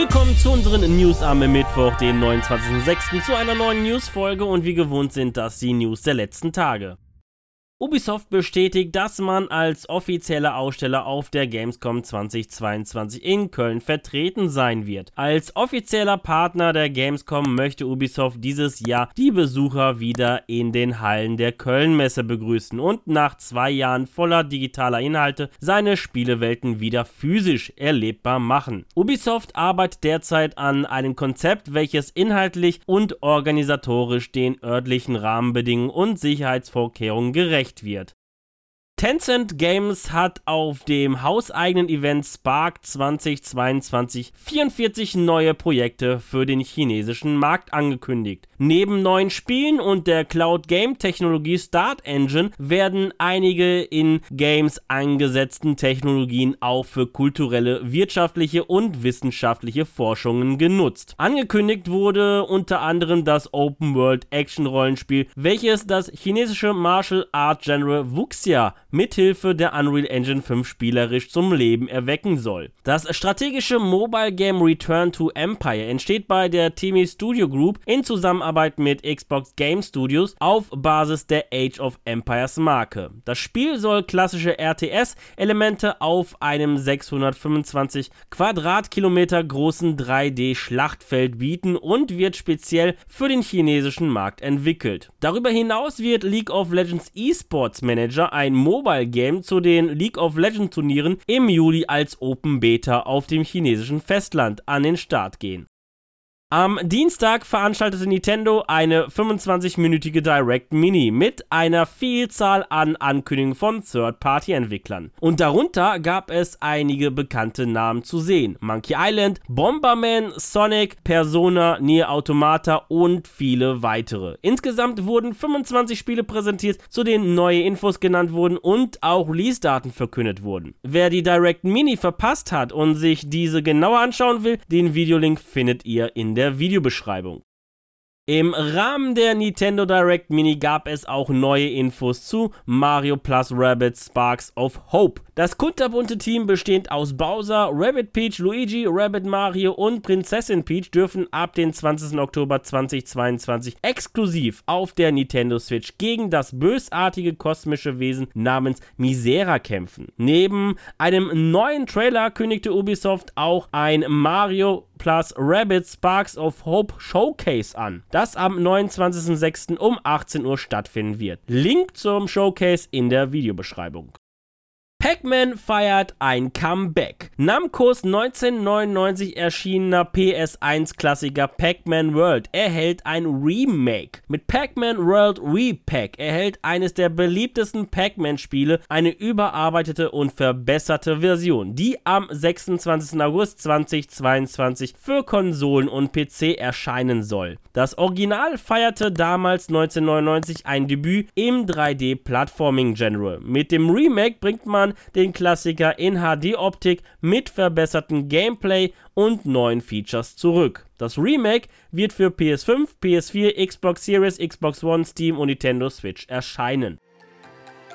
Willkommen zu unseren News am Mittwoch, den 29.06. zu einer neuen News-Folge und wie gewohnt sind das die News der letzten Tage. Ubisoft bestätigt, dass man als offizieller Aussteller auf der Gamescom 2022 in Köln vertreten sein wird. Als offizieller Partner der Gamescom möchte Ubisoft dieses Jahr die Besucher wieder in den Hallen der Kölnmesse begrüßen und nach zwei Jahren voller digitaler Inhalte seine Spielewelten wieder physisch erlebbar machen. Ubisoft arbeitet derzeit an einem Konzept, welches inhaltlich und organisatorisch den örtlichen Rahmenbedingungen und Sicherheitsvorkehrungen gerecht gerecht wird. Tencent Games hat auf dem hauseigenen Event Spark 2022 44 neue Projekte für den chinesischen Markt angekündigt. Neben neuen Spielen und der Cloud Game Technologie Start Engine werden einige in Games eingesetzten Technologien auch für kulturelle, wirtschaftliche und wissenschaftliche Forschungen genutzt. Angekündigt wurde unter anderem das Open World Action Rollenspiel, welches das chinesische Martial Art Genre Wuxia mithilfe der Unreal Engine 5 spielerisch zum Leben erwecken soll. Das strategische Mobile Game Return to Empire entsteht bei der Timi Studio Group in Zusammenarbeit mit Xbox Game Studios auf Basis der Age of Empires Marke. Das Spiel soll klassische RTS-Elemente auf einem 625 Quadratkilometer großen 3D-Schlachtfeld bieten und wird speziell für den chinesischen Markt entwickelt. Darüber hinaus wird League of Legends Esports Manager ein Mobile Mobile Game zu den League of Legends Turnieren im Juli als Open Beta auf dem chinesischen Festland an den Start gehen. Am Dienstag veranstaltete Nintendo eine 25-minütige Direct Mini mit einer Vielzahl an Ankündigungen von Third-Party-Entwicklern. Und darunter gab es einige bekannte Namen zu sehen. Monkey Island, Bomberman, Sonic, Persona, Nier Automata und viele weitere. Insgesamt wurden 25 Spiele präsentiert, zu denen neue Infos genannt wurden und auch Release-Daten verkündet wurden. Wer die Direct Mini verpasst hat und sich diese genauer anschauen will, den Videolink findet ihr in der der Videobeschreibung. Im Rahmen der Nintendo Direct Mini gab es auch neue Infos zu Mario Plus Rabbit Sparks of Hope. Das kunterbunte Team bestehend aus Bowser, Rabbit Peach, Luigi, Rabbit Mario und Prinzessin Peach dürfen ab dem 20. Oktober 2022 exklusiv auf der Nintendo Switch gegen das bösartige kosmische Wesen namens Misera kämpfen. Neben einem neuen Trailer kündigte Ubisoft auch ein Mario Plus Rabbit Sparks of Hope Showcase an, das am 29.06. um 18 Uhr stattfinden wird. Link zum Showcase in der Videobeschreibung. Pac-Man feiert ein Comeback. Namcos 1999 erschienener PS1-Klassiker Pac-Man World erhält ein Remake. Mit Pac-Man World Repack erhält eines der beliebtesten Pac-Man-Spiele eine überarbeitete und verbesserte Version, die am 26. August 2022 für Konsolen und PC erscheinen soll. Das Original feierte damals 1999 ein Debüt im 3D-Plattforming-Genre. Mit dem Remake bringt man den Klassiker in HD-Optik mit verbessertem Gameplay und neuen Features zurück. Das Remake wird für PS5, PS4, Xbox Series, Xbox One, Steam und Nintendo Switch erscheinen.